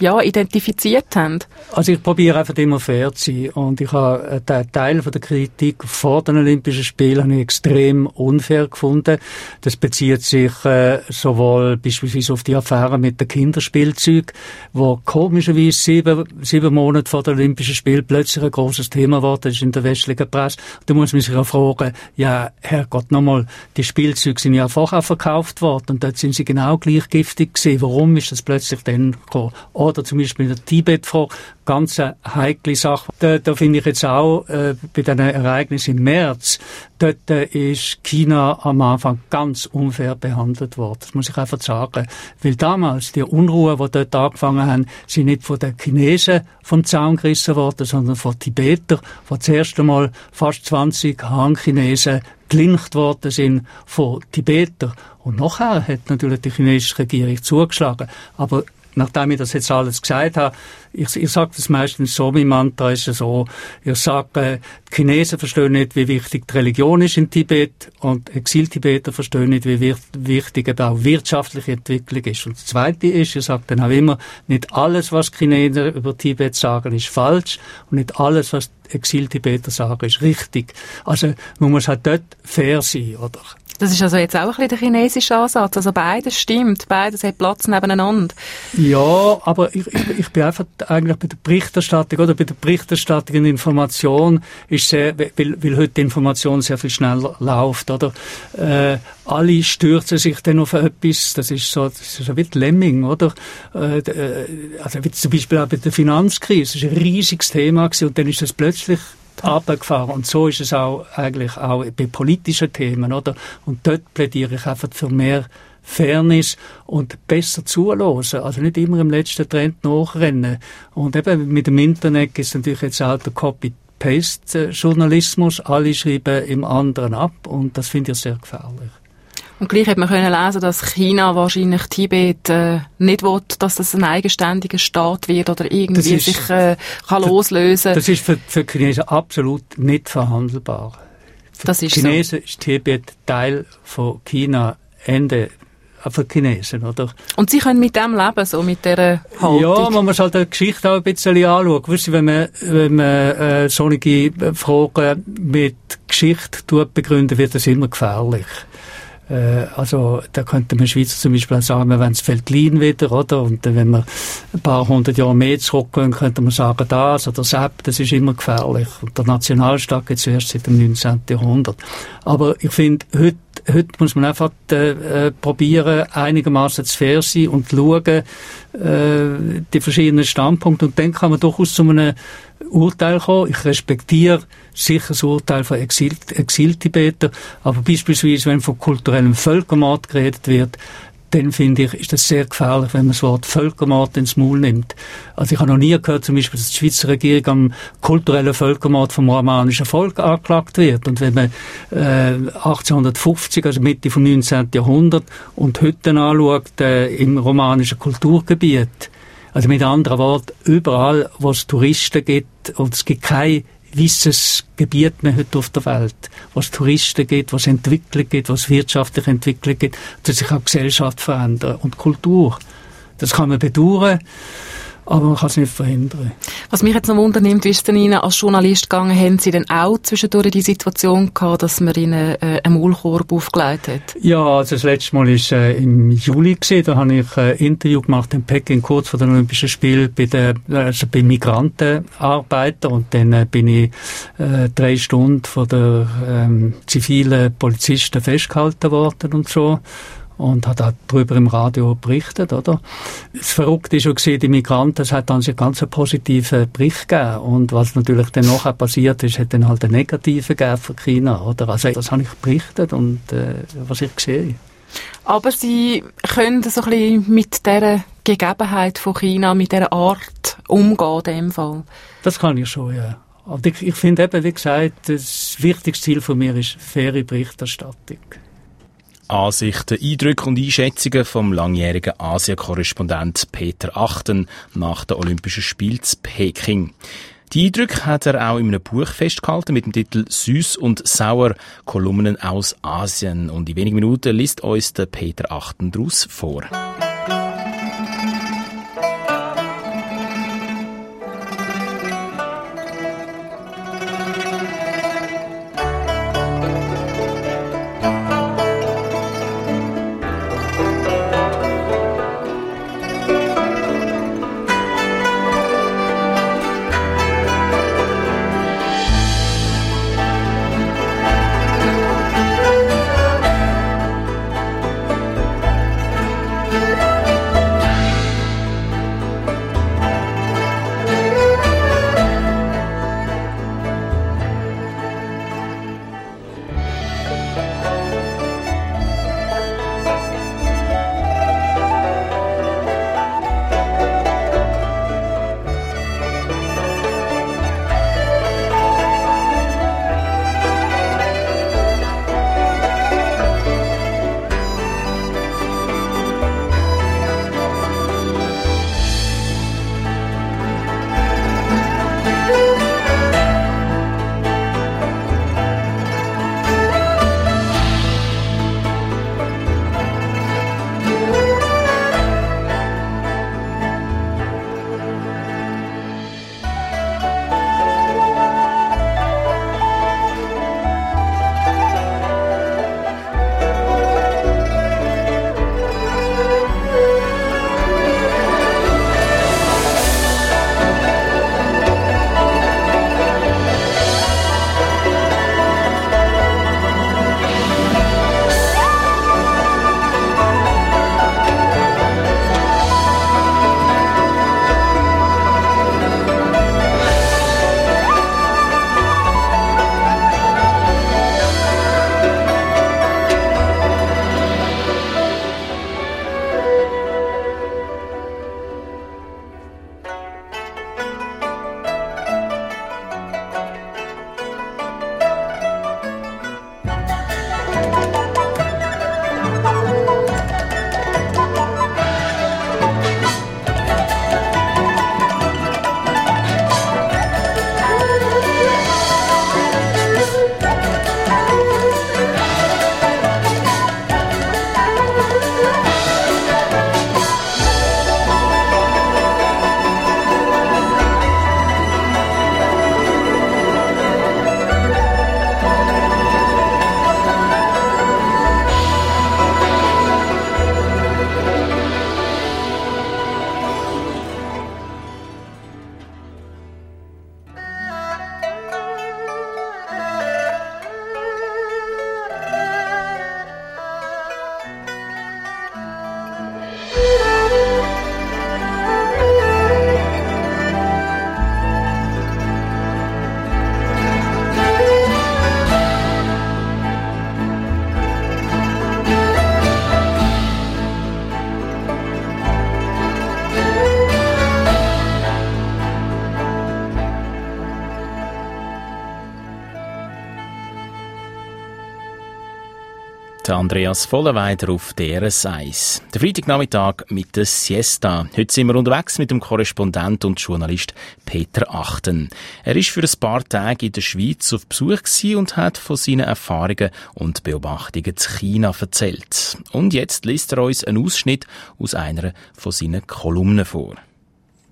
ja, identifiziert haben. Also ich probiere einfach immer fair zu sein und ich habe äh, den Teil von der Kritik vor den Olympischen Spielen extrem unfair gefunden. Das bezieht sich äh, sowohl beispielsweise auf die Affäre mit den Kinderspielzeug, wo komischerweise sieben, sieben Monate vor den Olympischen Spielen plötzlich ein großes Thema geworden ist in der westlichen Presse. Da muss man sich auch fragen, ja, Herrgott, nochmal, die Spielzeuge sind ja vorher verkauft worden und dort sind sie genau gleich giftig gewesen. Warum ist das plötzlich dann gekommen? Oder zum Beispiel in der Tibet-Frage, ganz eine heikle Sache. Da, da finde ich jetzt auch, äh, bei den Ereignissen im März, dort äh, ist China am Anfang ganz unfair behandelt worden. Das muss ich einfach sagen. Weil damals, die Unruhe, die dort angefangen haben, sind nicht von den Chinesen vom Zaun gerissen worden, sondern von Tibeter, wo das erste Mal fast 20 Han-Chinesen gelincht worden sind von Tibeter. Und nachher hat natürlich die chinesische Regierung zugeschlagen. Aber nachdem ich das jetzt alles gesagt habe, ich, ich sage das meistens so, mein Mantra ist so, ich sage, äh, die Chinesen verstehen nicht, wie wichtig die Religion ist in Tibet und Exil-Tibeter verstehen nicht, wie wichtig eben auch wirtschaftliche Entwicklung ist. Und das Zweite ist, ich sage dann auch immer, nicht alles, was Chinesen über Tibet sagen, ist falsch und nicht alles, was Exil-Tibeter sagen, ist richtig. Also man muss halt dort fair sein, oder? Das ist also jetzt auch ein bisschen der chinesische Ansatz. Also beides stimmt, beides hat Platz nebeneinander. Ja, aber ich, ich, ich bin einfach eigentlich bei der Berichterstattung oder bei der Berichterstattung in Information ist sehr, weil, weil heute die Information sehr viel schneller läuft, oder? Äh, alle stürzen sich dann auf etwas, das ist so, das ist so wie Lemming, oder? Äh, äh, also wie zum Beispiel auch bei der Finanzkrise, das ist ein riesiges Thema gewesen, und dann ist das plötzlich runtergefahren. Und so ist es auch eigentlich auch bei politischen Themen, oder? Und dort plädiere ich einfach für mehr Fairness und besser zuhören. Also nicht immer im letzten Trend nachrennen. Und eben mit dem Internet ist natürlich jetzt auch der Copy-Paste-Journalismus. Alle schreiben im anderen ab und das finde ich sehr gefährlich. Und gleich hat man können lesen, dass China wahrscheinlich Tibet äh, nicht will, dass das ein eigenständiger Staat wird oder irgendwie ist- sich äh, kann loslösen. Das ist für, für die Chinesen absolut nicht verhandelbar. Für Das ist so. Chinesen ist Tibet Teil von China, Ende äh, für die Chinesen, oder? Und sie können mit dem leben, so mit dieser Haltung. Ja, man muss halt die Geschichte auch ein bisschen anschauen. Weißt du, wenn man, wenn man äh, solche Fragen mit Geschichte tut begründen, wird das immer gefährlich. Äh, also da könnte man Schweizer zum Beispiel auch sagen, wir wollen das Veltlin wieder, oder? Und wenn wir ein paar hundert Jahre mehr zurückgehen, könnte man sagen, das oder Sepp, das ist immer gefährlich. Und der Nationalstaat geht zuerst seit dem 19. Jahrhundert. Aber ich finde, heute heute muss man einfach äh, äh, probieren, einigermaßen zu fair sein und schauen, äh, die verschiedenen Standpunkte. Und dann kann man durchaus zu einem Urteil kommen. Ich respektiere sicher das Urteil von Exil Exil-Tibeter, aber beispielsweise, wenn von kulturellem Völkermord geredet wird, dann finde ich, ist das sehr gefährlich, wenn man das Wort Völkermord ins Maul nimmt. Also ich habe noch nie gehört, zum Beispiel, dass die Schweizer Regierung am kulturellen Völkermord vom romanischen Volk angeklagt wird. Und wenn man äh, 1850, also Mitte vom 19. Jahrhundert, und heute anschaut, äh, im romanischen Kulturgebiet, also mit anderen Worten, überall, wo es Touristen gibt, und es gibt kein gewisses Gebiet mehr heute auf der Welt, was Touristen gibt, was Entwicklung gibt, was wirtschaftliche Entwicklung gibt, dass sich auch Gesellschaft verändert und Kultur. Das kann man bedauern, aber man kann es nicht verhindern. Was mich jetzt noch wundernimmt, ist denn Ihnen als Journalist gegangen? Haben Sie denn auch zwischendurch die Situation gehabt, dass man Ihnen äh, einen Maulkorb aufgelegt hat? Ja, also das letzte Mal ist äh, im Juli gewesen, da habe ich ein Interview gemacht in Peking kurz vor den Olympischen Spielen bei den also bei Migrantenarbeitern und dann äh, bin ich äh, drei Stunden von der ähm, zivilen Polizisten festgehalten worden und so und hat auch darüber im Radio berichtet, oder? Das Verrückte ist schon die Migranten, es hat dann sich ganz einen positiven Bericht gegeben und was natürlich dann nachher passiert ist, hat dann halt einen negativen gegeben für China, oder? Also das habe ich berichtet und äh, was ich gesehen Aber Sie können so ein bisschen mit dieser Gegebenheit von China, mit dieser Art umgehen, in dem Fall. Das kann ich schon, ja. Aber ich, ich finde eben, wie gesagt, das wichtigste Ziel von mir ist faire Berichterstattung. Ansichten, Eindrücke und Einschätzungen vom langjährigen Asien-Korrespondent Peter Achten nach den Olympischen Spielen zu Peking. Die Eindrücke hat er auch in einem Buch festgehalten mit dem Titel Süß und Sauer Kolumnen aus Asien. Und in wenigen Minuten liest uns der Peter Achten daraus vor. Der Andreas Vollenweider auf DRS1. Der Freitagnachmittag mit der Siesta. Heute sind wir unterwegs mit dem Korrespondent und Journalist Peter Achten. Er ist für ein paar Tage in der Schweiz auf Besuch und hat von seinen Erfahrungen und Beobachtungen zu China erzählt. Und jetzt liest er uns einen Ausschnitt aus einer von seinen Kolumnen vor.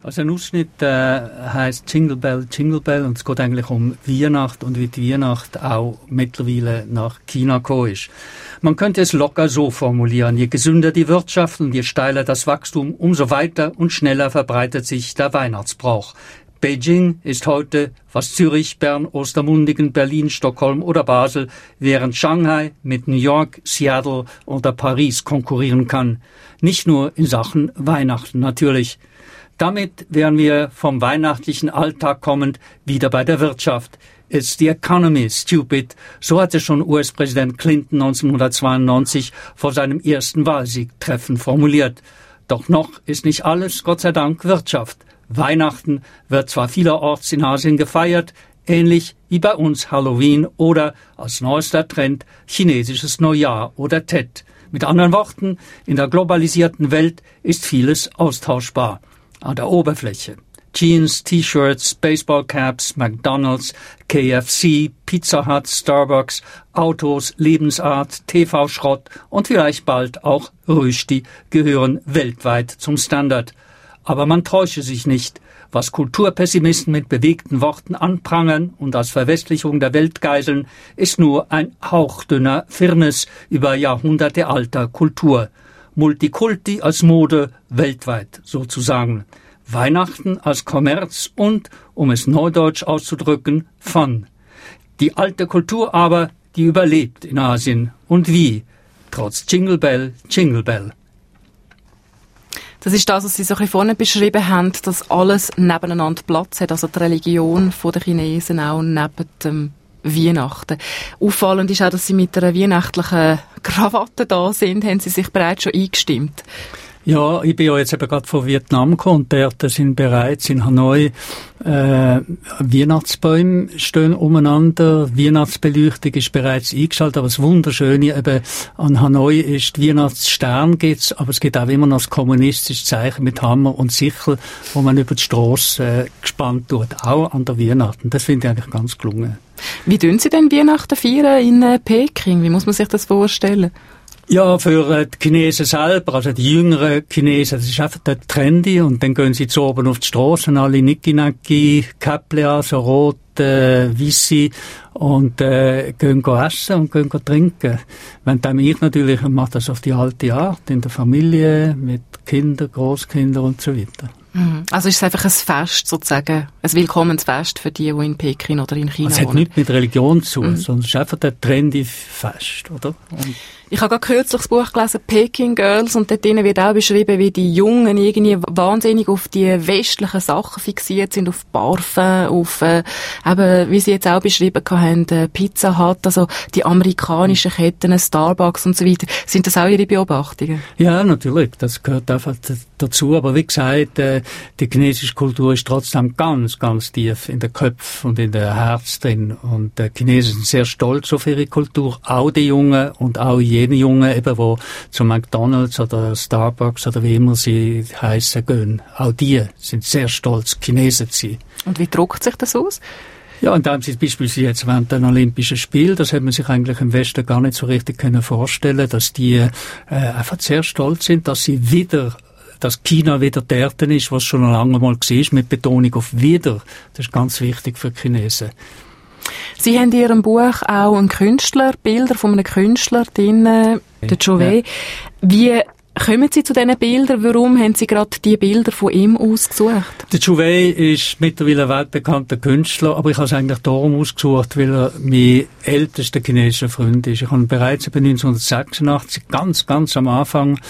Also ein Ausschnitt äh, heißt Jingle Bell, Jingle Bell und es geht eigentlich um Weihnacht und wie die Weihnacht auch mittlerweile nach China gekommen ist. Man könnte es locker so formulieren. Je gesünder die Wirtschaft und je steiler das Wachstum, umso weiter und schneller verbreitet sich der Weihnachtsbrauch. Beijing ist heute, was Zürich, Bern, Ostermundigen, Berlin, Stockholm oder Basel, während Shanghai mit New York, Seattle oder Paris konkurrieren kann. Nicht nur in Sachen Weihnachten natürlich. Damit wären wir vom weihnachtlichen Alltag kommend wieder bei der Wirtschaft. It's the economy, stupid. So hatte schon US-Präsident Clinton 1992 vor seinem ersten Wahlsiegtreffen formuliert. Doch noch ist nicht alles, Gott sei Dank, Wirtschaft. Weihnachten wird zwar vielerorts in Asien gefeiert, ähnlich wie bei uns Halloween oder als neuester Trend chinesisches Neujahr oder Tet. Mit anderen Worten, in der globalisierten Welt ist vieles austauschbar an der Oberfläche. Jeans, T-Shirts, Baseballcaps, McDonald's, KFC, Pizza Hut, Starbucks, Autos, Lebensart, TV-Schrott und vielleicht bald auch Rösti gehören weltweit zum Standard. Aber man täusche sich nicht. Was Kulturpessimisten mit bewegten Worten anprangern und als Verwestlichung der Welt geiseln, ist nur ein hauchdünner Firnis über Jahrhunderte alter Kultur. Multikulti als Mode weltweit sozusagen. Weihnachten als Kommerz und, um es neudeutsch auszudrücken, Fun. Die alte Kultur aber, die überlebt in Asien. Und wie? Trotz Jingle Bell, Jingle Bell. Das ist das, was Sie so ein vorne beschrieben haben, dass alles nebeneinander Platz hat, also die Religion der Chinesen auch neben dem Weihnachten. Auffallend ist auch, dass Sie mit einer weihnachtlichen Krawatte da sind. Haben Sie sich bereits schon eingestimmt? Ja, ich bin ja jetzt eben gerade von Vietnam gekommen und dort sind bereits in Hanoi äh, Weihnachtsbäume stehen umeinander, Weihnachtsbeleuchtung ist bereits eingeschaltet, aber das Wunderschöne eben an Hanoi ist, Weihnachtsstern gibt's, aber es gibt auch immer noch das kommunistische Zeichen mit Hammer und Sichel, wo man über die Strasse äh, gespannt tut, auch an der Weihnachten. Das finde ich eigentlich ganz gelungen. Wie tun Sie denn Weihnachten feiern in äh, Peking? Wie muss man sich das vorstellen? Ja, für äh, die Chinesen selber, also die jüngeren Chinesen, das ist einfach der trendy und dann gehen sie zu oben auf die Straßen, alle Niki-Naki, Käppli an, so rot, äh, weisse und äh, gehen essen und gehen trinken. Wenn dann ich natürlich mache das auf die alte Art, in der Familie, mit Kindern, Großkindern und so weiter. Mhm. Also ist es einfach ein Fest sozusagen, ein Willkommensfest für die, die in Peking oder in China Es hat wohnen. nichts mit Religion zu tun, sondern es ist einfach der trendy Fest, oder? Und Ich habe gerade kürzlich das Buch gelesen, Peking Girls, und dort drinnen wird auch beschrieben, wie die Jungen irgendwie wahnsinnig auf die westlichen Sachen fixiert sind, auf Parfum, auf, äh, eben, wie sie jetzt auch beschrieben haben, äh, Pizza Hut, also die amerikanischen Ketten, Starbucks und so weiter. Sind das auch Ihre Beobachtungen? Ja, natürlich, das gehört einfach dazu. Aber wie gesagt, äh, die chinesische Kultur ist trotzdem ganz, ganz tief in der Köpfe und in der Herz drin. Und die Chinesen sind sehr stolz auf ihre Kultur, auch die Jungen und auch jene Jungen, eben, wo zu McDonalds oder Starbucks oder wie immer sie heißen gehen. Auch die sind sehr stolz, Chinesen zu sein. Und wie druckt sich das aus? Ja, und da haben sie beispielsweise jetzt während den Olympischen Spielen, das hätte man sich eigentlich im Westen gar nicht so richtig können vorstellen, dass die äh, einfach sehr stolz sind, dass sie wieder dass China wieder dort ist, was schon lange mal war, mit Betonung auf wieder. Das ist ganz wichtig für die Chinesen. Sie haben in Ihrem Buch auch einen Künstler, Bilder von einem Künstler drin, äh, der Chauvet. Wie kommen Sie zu diesen Bildern? Warum haben Sie gerade die Bilder von ihm ausgesucht? Der Chauvet ist mittlerweile ein weltbekannter Künstler, aber ich habe es eigentlich darum ausgesucht, weil er mein ältester chinesischer Freund ist. Ich habe ihn bereits eben 1986, ganz, ganz am Anfang,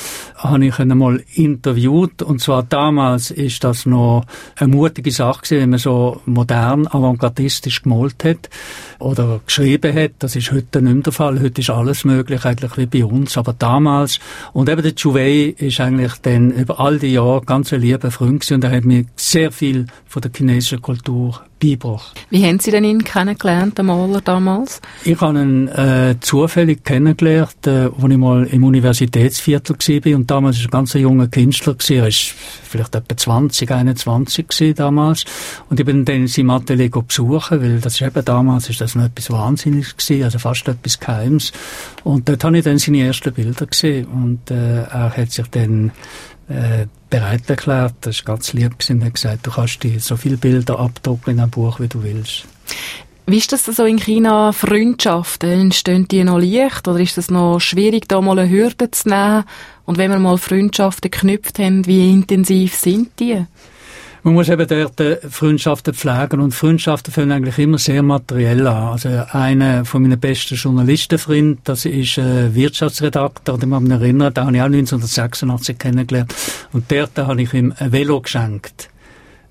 habe ich ihn einmal interviewt. Und zwar damals ist das noch eine mutige Sache gewesen, wenn man so modern, avantgardistisch gemalt hat oder geschrieben hat. Das ist heute nicht mehr der Fall. Heute ist alles möglich, eigentlich wie bei uns. Aber damals, und eben der Chauvet ist eigentlich dann über all die Jahre ganz ein lieber Freund gewesen und er hat mir sehr viel von der chinesischen Kultur beigebracht. Wie haben Sie denn ihn kennengelernt, den Maler damals? Ich habe ihn äh, zufällig kennengelernt, äh, als ich mal im Universitätsviertel war. Und damals war er ein ganz junger Künstler. Gewesen. Er war vielleicht etwa 20, 21 gewesen damals. Und ich bin dann in seinem Atelier besuchen, weil das ist eben damals ist das noch etwas Wahnsinniges gewesen, also fast etwas Geheimes. Und dort habe ich dann seine ersten Bilder gesehen. Und äh, er hat sich dann äh, bereit erklärt, das war ganz lieb er hat gesagt, du kannst dir so viele Bilder abdrucken in einem Buch, wie du willst. Wie ist das so in China, Freundschaften? Entstehen die noch leicht? Oder ist es noch schwierig, da mal eine Hürde zu nehmen? Und wenn wir mal Freundschaften geknüpft haben, wie intensiv sind die? Man muss eben dort äh, Freundschaften pflegen und Freundschaften fangen eigentlich immer sehr materiell an. Also einer von meinen besten Journalistenfreunden, das ist äh, Wirtschaftsredakteur, den man mich erinnern, den habe ich auch 1986 kennengelernt und dort habe ich ihm ein Velo geschenkt.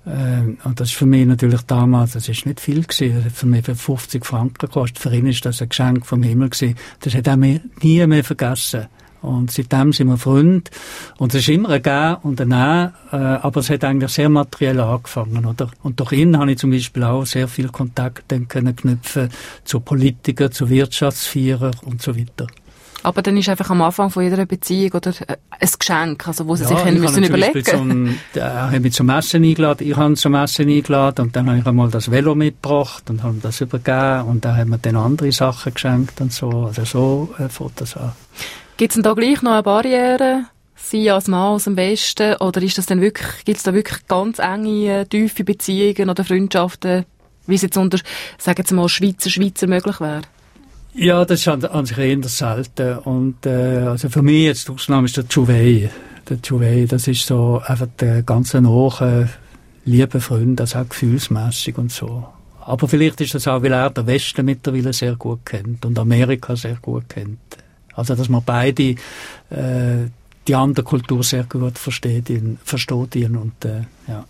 Ähm, und das ist für mich natürlich damals, das ist nicht viel gewesen, das hat für mich für 50 Franken gekostet. Für ihn ist das ein Geschenk vom Himmel gewesen. Das hat er mir nie mehr vergessen. Und seitdem sind wir Freunde. Und es ist immer ein Gehen und ein Nehmen, äh, aber es hat eigentlich sehr materiell angefangen, oder? Und durch ihn habe ich zum Beispiel auch sehr viel Kontakt dann können knüpfen zu Politikern, zu Wirtschaftsführern und so weiter. Aber dann ist einfach am Anfang von jeder Beziehung oder äh, ein Geschenk, also wo sie sich ich haben habe müssen überlegen. Zum, er hat mich zum Essen eingeladen, ich habe ihn zum Essen eingeladen und dann habe ich einmal das Velo mitgebracht und habe ihm das übergeben und dann haben wir dann andere Sachen geschenkt und so. Also so äh, fängt das an. Gibt es denn da gleich noch eine Barriere? Sie als Mann aus dem Westen? Oder ist das denn wirklich, gibt es da wirklich ganz enge, äh, tiefe Beziehungen oder Freundschaften, wie es jetzt unter, sagen wir mal, Schweizer, Schweizer möglich wäre? Ja, das ist an, an sich eher selten. Und äh, also für mich jetzt die Ausnahme ist der Juwei. Der Juwei, das ist so einfach der ganze nahe, liebe Freund, das auch gefühlsmässig und so. Aber vielleicht ist das auch, weil er den Westen mittlerweile sehr gut kennt und Amerika sehr gut kennt. Also, dass man beide äh, die andere Kultur sehr gut versteht, ihn, versteht ihn und äh, ja.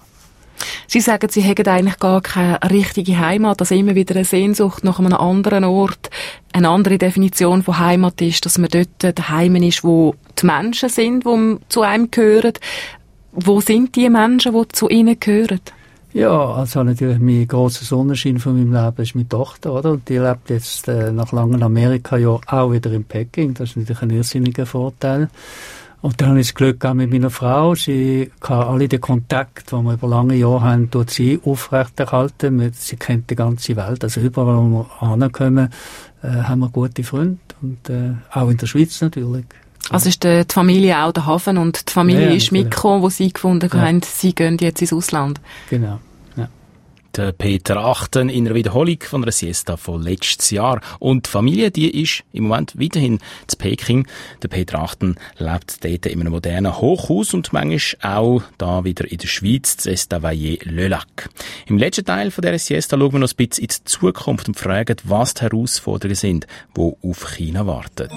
Sie sagen, Sie hätten eigentlich gar keine richtige Heimat, also immer wieder eine Sehnsucht nach einem anderen Ort. Eine andere Definition von Heimat ist, dass man dort daheim ist, wo die Menschen sind, die zu einem gehören. Wo sind die Menschen, die zu Ihnen gehören? Ja, also natürlich mein grosser Sonnenschein von meinem Leben ist meine Tochter, oder? Und die lebt jetzt äh, nach langem Amerika-Jahr auch wieder in Peking. Das ist natürlich ein irrsinniger Vorteil. Und dann habe ich das Glück gehabt mit meiner Frau. Sie kann alle die Kontakte, die wir über lange Jahre haben, dort sie aufrechterhalten. Sie kennt die ganze Welt. Also überall, wo wir ankommen, äh, haben wir gute Freunde. Und äh, auch in der Schweiz natürlich. Also ist die, Familie auch der Hafen und die Familie Ja, ja, ist mitgekommen, wo Sie gefunden Ja. haben, Sie gehen jetzt ins Ausland. Genau. Der Peter Achten in einer Wiederholung von einer Siesta von letztes Jahr. Und die Familie, die ist im Moment weiterhin zu Peking. Der Peter Achten lebt dort in einem modernen Hochhaus und manchmal auch da wieder in der Schweiz, zu Estavayer Le Lac. Im letzten Teil von dieser Siesta schauen wir noch ein bisschen in die Zukunft und fragen, was die Herausforderungen sind, die auf China warten.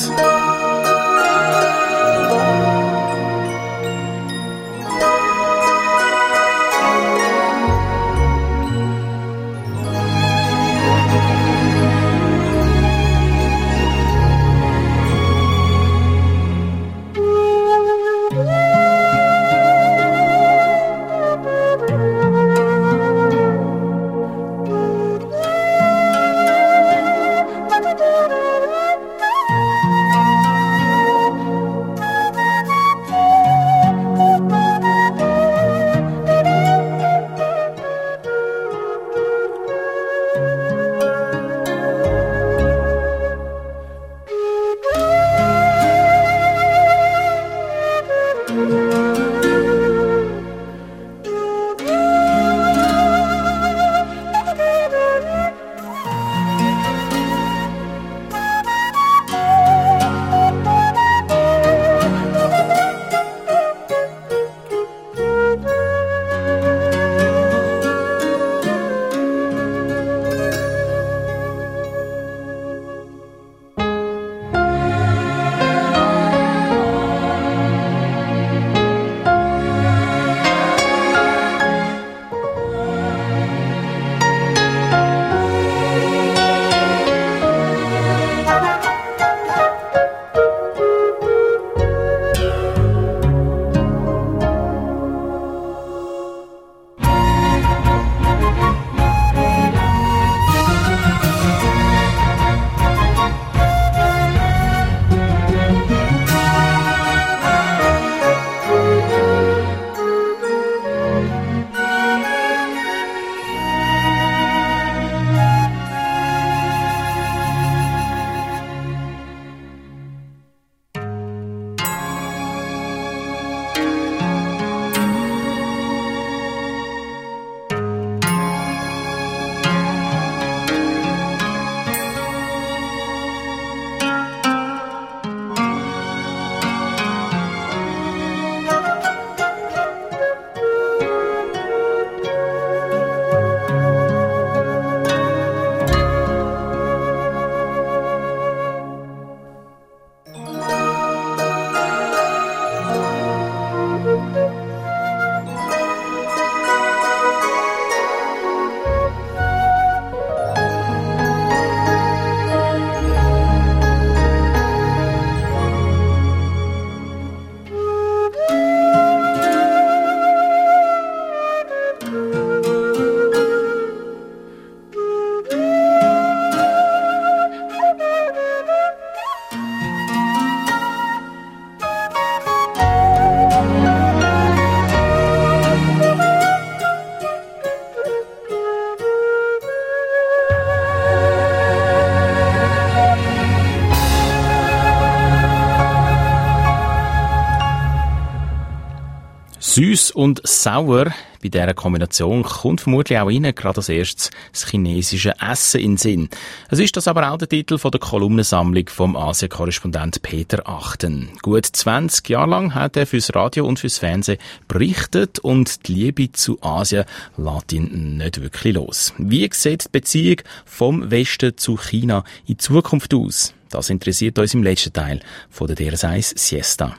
Süß und sauer. Bei dieser Kombination kommt vermutlich auch Ihnen gerade als erstes das chinesische Essen in den Sinn. Es ist das aber auch der Titel von der Kolumnensammlung vom Asien-Korrespondent Peter Achten. Gut 20 Jahre lang hat er fürs Radio und fürs Fernsehen berichtet und die Liebe zu Asien lässt ihn nicht wirklich los. Wie sieht die Beziehung vom Westen zu China in Zukunft aus? Das interessiert uns im letzten Teil von der DRS1 Siesta.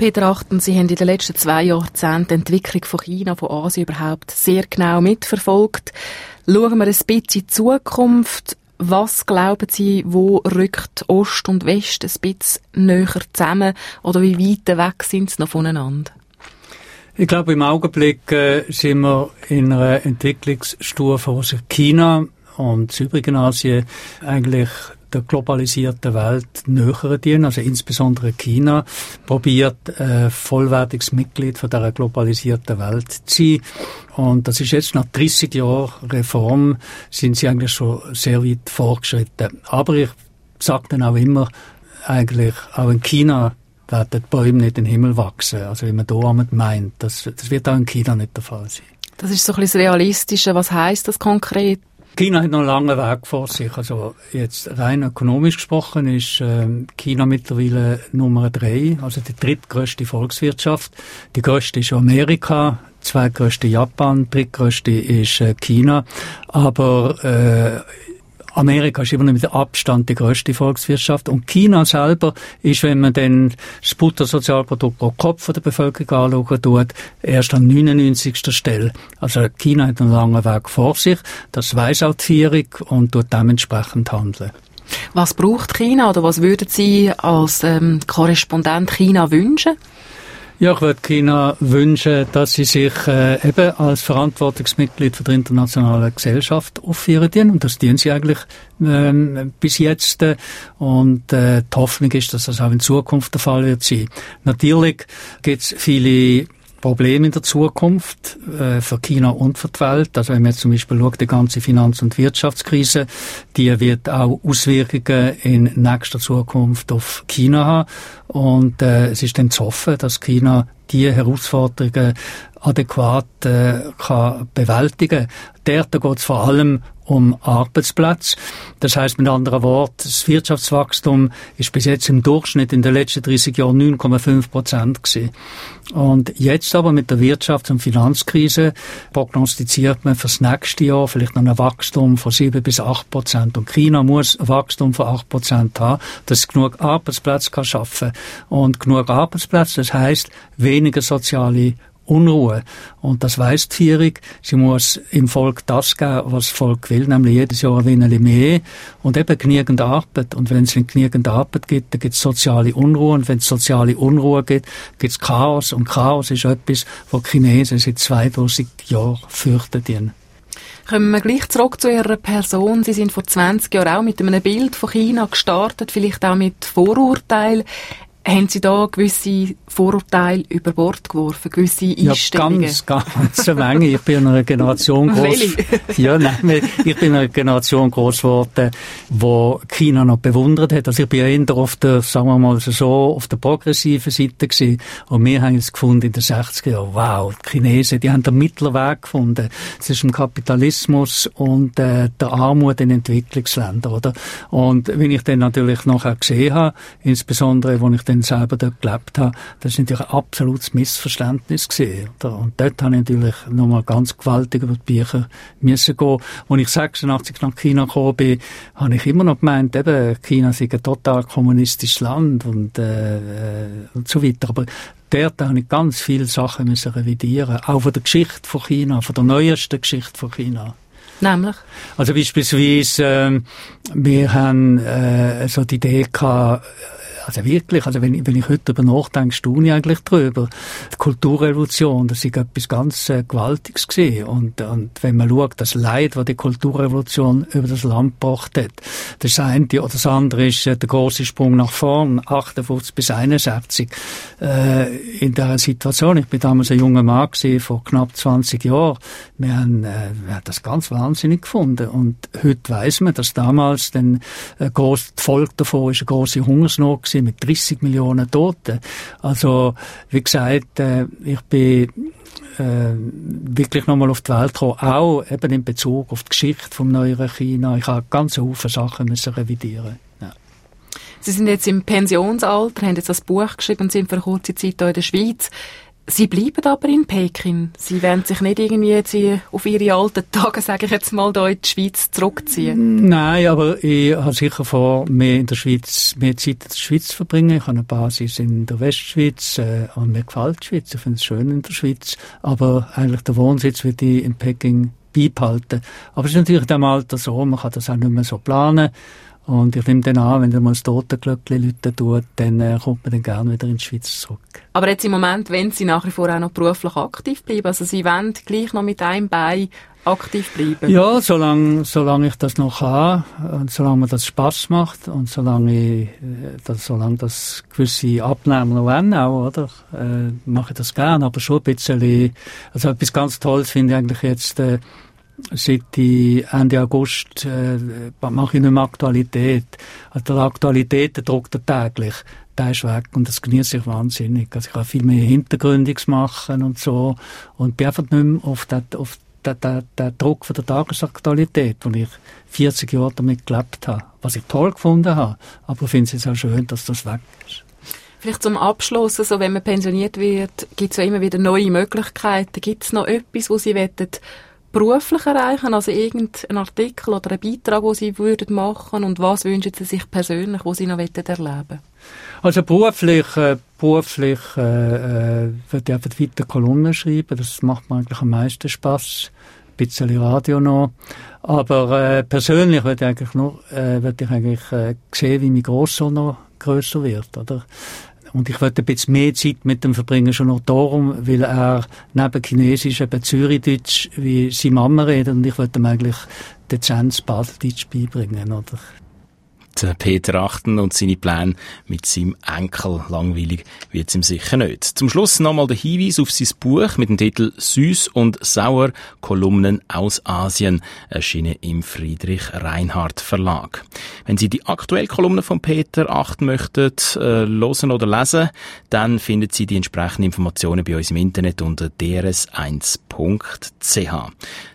Peter Achten, Sie haben in den letzten zwei Jahrzehnten die Entwicklung von China, von Asien überhaupt sehr genau mitverfolgt. Schauen wir ein bisschen in die Zukunft. Was glauben Sie, wo rückt Ost und West ein bisschen näher zusammen oder wie weit weg sind sie noch voneinander? Ich glaube, im Augenblick äh, sind wir in einer Entwicklungsstufe, wo sich China und das übrige Asien eigentlich der globalisierten Welt näher dienen, also insbesondere China, probiert äh, vollwertiges Mitglied von der globalisierten Welt zu sein. Und das ist jetzt nach 30 Jahren Reform, sind sie eigentlich schon sehr weit fortgeschritten. Aber ich sage dann auch immer, eigentlich auch in China werden die Bäume nicht in den Himmel wachsen. Also wie man da meint, das, das wird auch in China nicht der Fall sein. Das ist so ein bisschen das Realistische. Was heißt das konkret? China hat noch einen langen Weg vor sich. Also jetzt rein ökonomisch gesprochen ist ähm, China mittlerweile Nummer drei, also die drittgrößte Volkswirtschaft. Die größte ist Amerika, zweitgrößte Japan, drittgrößte ist äh, China. Aber äh, Amerika ist immer noch mit Abstand die größte Volkswirtschaft und China selber ist, wenn man das Bruttosozialprodukt pro Kopf der Bevölkerung anschauen tut, erst an 99. Stelle. Also China hat einen langen Weg vor sich, das weiss auch die Führung und tut dementsprechend handeln. Was braucht China oder was würden Sie als ähm, Korrespondent China wünschen? Ja, ich würde China wünschen, dass sie sich äh, eben als Verantwortungsmitglied für die internationale Gesellschaft aufführen und das tun sie eigentlich ähm, bis jetzt und äh, die Hoffnung ist, dass das auch in Zukunft der Fall wird sein. Natürlich gibt es viele Problem in der Zukunft äh, für China und für die Welt. Also wenn man jetzt zum Beispiel schaut, die ganze Finanz- und Wirtschaftskrise, die wird auch Auswirkungen in nächster Zukunft auf China haben. Und äh, es ist dann zu hoffen, dass China die Herausforderungen adäquat äh, kann bewältigen. Dort geht es vor allem um Arbeitsplätze. Das heißt mit anderen Worten, das Wirtschaftswachstum ist bis jetzt im Durchschnitt in den letzten 30 Jahren 9,5 Prozent gewesen. Und jetzt aber mit der Wirtschafts- und Finanzkrise prognostiziert man fürs nächste Jahr vielleicht noch ein Wachstum von 7 bis 8 Prozent. Und China muss ein Wachstum von 8 Prozent haben, dass es genug Arbeitsplätze kann schaffen. Und genug Arbeitsplätze, das heißt weniger soziale Unruhe. Und das weiss die Führung. Sie muss im Volk das geben, was das Volk will, nämlich jedes Jahr ein mehr und eben genügend Arbeit. Und wenn es nicht genügend Arbeit gibt, dann gibt es soziale Unruhe. Und wenn es soziale Unruhe gibt, gibt es Chaos. Und Chaos ist etwas, was die Chinesen seit 2000 Jahren fürchten. Kommen wir gleich zurück zu Ihrer Person. Sie sind vor 20 Jahren auch mit einem Bild von China gestartet, vielleicht auch mit Vorurteilen. Haben Sie da gewisse Vorurteile über Bord geworfen, gewisse Ja, Einstellungen? ganz, ganz eine Menge. Ich bin in einer Generation groß. Ja, nein, ich bin in einer Generation groß geworden, wo China noch bewundert hat. Also ich bin ja eher auf der, sagen wir mal so, auf der progressiven Seite gewesen. Und wir haben es gefunden in den 60er Jahren. Wow, die Chinesen, die haben den mittleren Weg gefunden zwischen Kapitalismus und äh, der Armut in Entwicklungsländern, oder? Und wenn ich dann natürlich nachher gesehen habe, insbesondere, wenn ich dann selber dort gelebt habe, das ist natürlich ein absolutes Missverständnis gewesen. Oder? Und dort habe ich natürlich nochmal ganz gewaltig über die Bücher müssen gehen. Als ich 86 nach China gekommen bin, habe ich immer noch gemeint, eben, China sei ein total kommunistisches Land und, äh, äh, und so weiter. Aber dort habe ich ganz viele Sachen müssen revidieren. Auch von der Geschichte von China, von der neuesten Geschichte von China. Nämlich? Also beispielsweise, ähm, wir haben äh, so die Idee gehabt, also wirklich, also wenn, ich- wenn ich heute darüber nachdenke, staune ich eigentlich drüber. Die Kulturrevolution, das ist etwas ganz äh, Gewaltiges gewesen. Und, und wenn man schaut, das Leid, was die Kulturrevolution über das Land gebracht hat, das eine oder das andere ist äh, der große Sprung nach vorn, 58 bis 61. Äh, in der Situation, ich bin damals ein junger Mann gewesen, vor knapp 20 Jahren, wir haben, äh, wir haben das ganz wahnsinnig gefunden. Und heute weiß man, dass damals dann äh, groß, die Folge davon ist eine große Hungersnot gewesen, mit 30 Millionen Toten. Also, wie gesagt, äh, ich bin äh, wirklich nochmal auf die Welt gekommen, auch eben in Bezug auf die Geschichte vom neueren China. Ich habe ganz viele Sachen müssen revidieren. Sie sind jetzt im Pensionsalter, haben jetzt das Buch geschrieben und sind für eine kurze Zeit hier in der Schweiz. Sie bleiben aber in Peking. Sie werden sich nicht irgendwie jetzt auf Ihre alten Tage, sage ich jetzt mal, hier in die Schweiz zurückziehen. Nein, aber ich habe sicher vor, mehr in der Schweiz, mehr Zeit in der Schweiz zu verbringen. Ich habe eine Basis in der Westschweiz äh, und mir gefällt die Schweiz. Ich finde es schön in der Schweiz. Aber eigentlich der Wohnsitz will ich in Peking beibehalten. Aber es ist natürlich in diesem Alter so, man kann das auch nicht mehr so planen. Und ich nehme dann an, wenn dann mal das Totenglöckchen läuten tut, dann äh, kommt man dann gerne wieder in die Schweiz zurück. Aber jetzt im Moment wollen Sie nach wie vor auch noch beruflich aktiv bleiben. Also Sie wollen gleich noch mit einem Bein aktiv bleiben. Ja, solange, solange ich das noch habe und solange mir das Spaß macht und solange ich, äh, das, solange das gewisse Abnehmer noch wollen auch, oder, äh, mache ich das gern, aber schon ein bisschen, also etwas ganz Tolles finde ich eigentlich jetzt, äh, seit Ende August äh, mache ich nicht mehr Aktualität. Also der Aktualität, der druckt er täglich. Der ist weg und das genieße ich wahnsinnig. Also ich kann viel mehr Hintergründiges machen und so und bin einfach nicht mehr auf den, auf den, den, den Druck von der Tagesaktualität, wo ich 40 Jahre damit gelebt habe, was ich toll gefunden habe. Aber ich finde es jetzt auch schön, dass das weg ist. Vielleicht zum Abschluss, also wenn man pensioniert wird, gibt es ja immer wieder neue Möglichkeiten. Gibt es noch etwas, wo Sie wollen beruflich erreichen, also irgendein Artikel oder ein Beitrag, wo Sie würden machen und was wünschen Sie sich persönlich, wo Sie noch wollen erleben? Also beruflich, äh, beruflich äh, äh, würde ich einfach weiter Kolumnen schreiben. Das macht mir eigentlich am meisten Spaß. Ein bisschen Radio noch. Aber äh, persönlich würde ich eigentlich nur, äh, würde ich eigentlich äh, sehen, wie mein Grosssohn noch grösser wird, oder? Und ich würde ein bisschen mehr Zeit mit ihm verbringen, schon noch darum, weil er neben Chinesisch eben Zürichdeutsch wie seine Mama redet und ich würde ihm eigentlich dezent Baseldeutsch beibringen, oder? Peter Achten und seine Pläne mit seinem Enkel. Langweilig wird's ihm sicher nicht. Zum Schluss nochmal der Hinweis auf sein Buch mit dem Titel Süß und Sauer Kolumnen aus Asien, erschienen im Friedrich Reinhardt Verlag. Wenn Sie die aktuelle Kolumne von Peter Achten möchten äh, hören oder lesen, dann finden Sie die entsprechenden Informationen bei uns im Internet unter drs1.ch.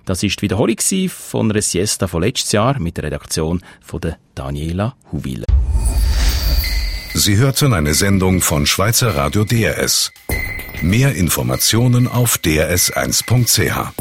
Das ist die Wiederholung von einer Siesta von letztes Jahr mit der Redaktion von der Daniela Huwil. Sie hörten eine Sendung von Schweizer Radio DRS. Mehr Informationen auf drs1.ch.